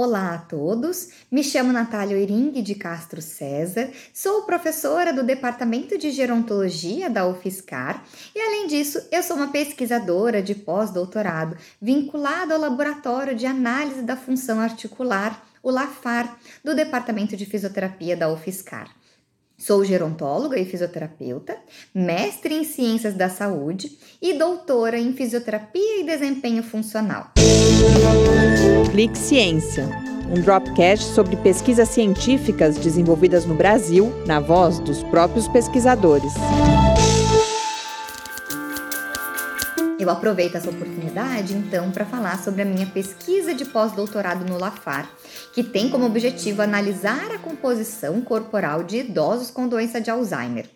Olá a todos, me chamo Natália Oiring de Castro César, sou professora do Departamento de Gerontologia da UFSCar e, além disso, eu sou uma pesquisadora de pós-doutorado vinculada ao Laboratório de Análise da Função Articular, o LAFAR, do Departamento de Fisioterapia da UFSCar. Sou gerontóloga e fisioterapeuta, mestre em Ciências da Saúde e doutora em Fisioterapia e Desempenho Funcional. Clique Ciência, um dropcast sobre pesquisas científicas desenvolvidas no Brasil, na voz dos próprios pesquisadores. Eu aproveito essa oportunidade, então, para falar sobre a minha pesquisa de pós-doutorado no LAFAR, que tem como objetivo analisar a composição corporal de idosos com doença de Alzheimer.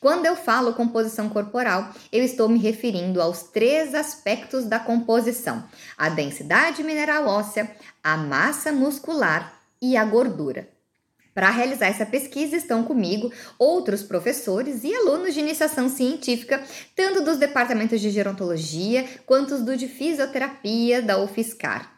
Quando eu falo composição corporal, eu estou me referindo aos três aspectos da composição: a densidade mineral óssea, a massa muscular e a gordura. Para realizar essa pesquisa estão comigo outros professores e alunos de iniciação científica, tanto dos departamentos de gerontologia quanto do de fisioterapia da UFSCar.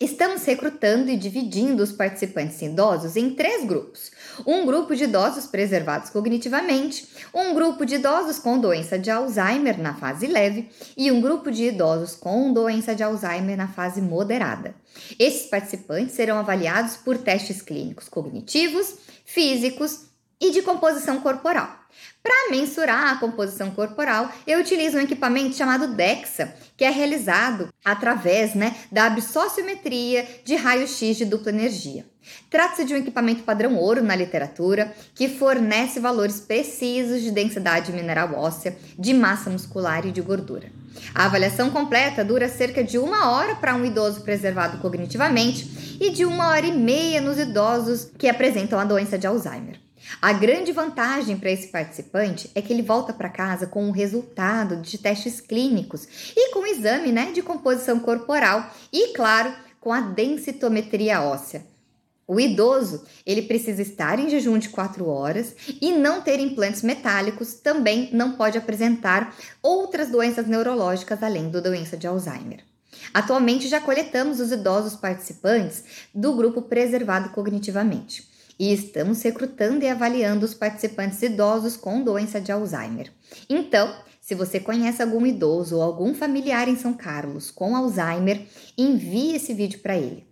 Estamos recrutando e dividindo os participantes idosos em três grupos. Um grupo de idosos preservados cognitivamente, um grupo de idosos com doença de Alzheimer na fase leve e um grupo de idosos com doença de Alzheimer na fase moderada. Esses participantes serão avaliados por testes clínicos cognitivos, físicos e de composição corporal. Para mensurar a composição corporal, eu utilizo um equipamento chamado DEXA, que é realizado através né, da absociometria de raio-x de dupla energia. Trata-se de um equipamento padrão ouro na literatura que fornece valores precisos de densidade mineral óssea, de massa muscular e de gordura. A avaliação completa dura cerca de uma hora para um idoso preservado cognitivamente e de uma hora e meia nos idosos que apresentam a doença de Alzheimer. A grande vantagem para esse participante é que ele volta para casa com o resultado de testes clínicos e com exame né, de composição corporal e, claro, com a densitometria óssea. O idoso, ele precisa estar em jejum de 4 horas e não ter implantes metálicos, também não pode apresentar outras doenças neurológicas além da doença de Alzheimer. Atualmente já coletamos os idosos participantes do grupo preservado cognitivamente e estamos recrutando e avaliando os participantes idosos com doença de Alzheimer. Então, se você conhece algum idoso ou algum familiar em São Carlos com Alzheimer, envie esse vídeo para ele.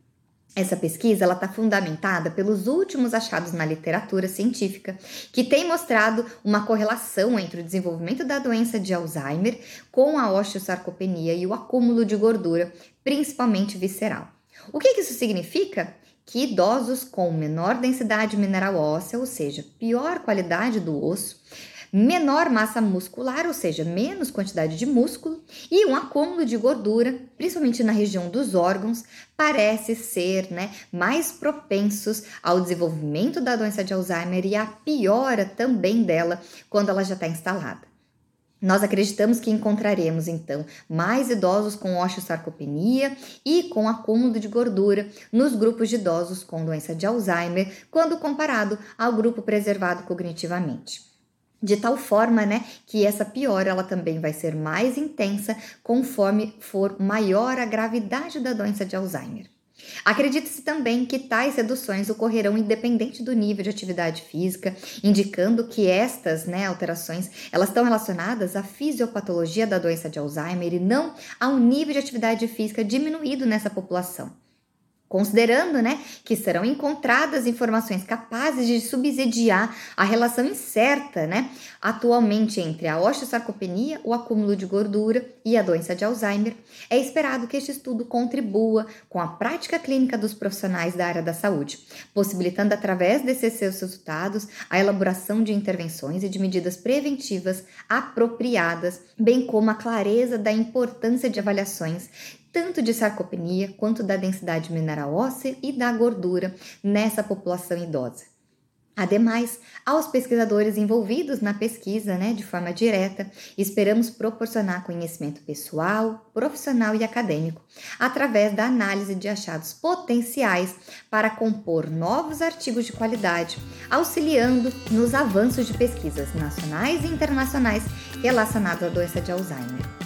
Essa pesquisa está fundamentada pelos últimos achados na literatura científica, que tem mostrado uma correlação entre o desenvolvimento da doença de Alzheimer com a osteosarcopenia e o acúmulo de gordura, principalmente visceral. O que, que isso significa? Que idosos com menor densidade mineral óssea, ou seja, pior qualidade do osso, menor massa muscular, ou seja, menos quantidade de músculo, e um acúmulo de gordura, principalmente na região dos órgãos, parece ser né, mais propensos ao desenvolvimento da doença de Alzheimer e à piora também dela quando ela já está instalada. Nós acreditamos que encontraremos então mais idosos com osteosarcopenia e com acúmulo de gordura nos grupos de idosos com doença de Alzheimer, quando comparado ao grupo preservado cognitivamente. De tal forma, né, que essa piora ela também vai ser mais intensa conforme for maior a gravidade da doença de Alzheimer. Acredita-se também que tais reduções ocorrerão independente do nível de atividade física, indicando que estas né, alterações elas estão relacionadas à fisiopatologia da doença de Alzheimer e não ao nível de atividade física diminuído nessa população. Considerando né, que serão encontradas informações capazes de subsidiar a relação incerta né, atualmente entre a osteosarcopenia, o acúmulo de gordura e a doença de Alzheimer, é esperado que este estudo contribua com a prática clínica dos profissionais da área da saúde, possibilitando através desses seus resultados a elaboração de intervenções e de medidas preventivas apropriadas, bem como a clareza da importância de avaliações tanto de sarcopenia quanto da densidade mineral óssea e da gordura nessa população idosa. Ademais, aos pesquisadores envolvidos na pesquisa, né, de forma direta, esperamos proporcionar conhecimento pessoal, profissional e acadêmico, através da análise de achados potenciais para compor novos artigos de qualidade, auxiliando nos avanços de pesquisas nacionais e internacionais relacionados à doença de Alzheimer.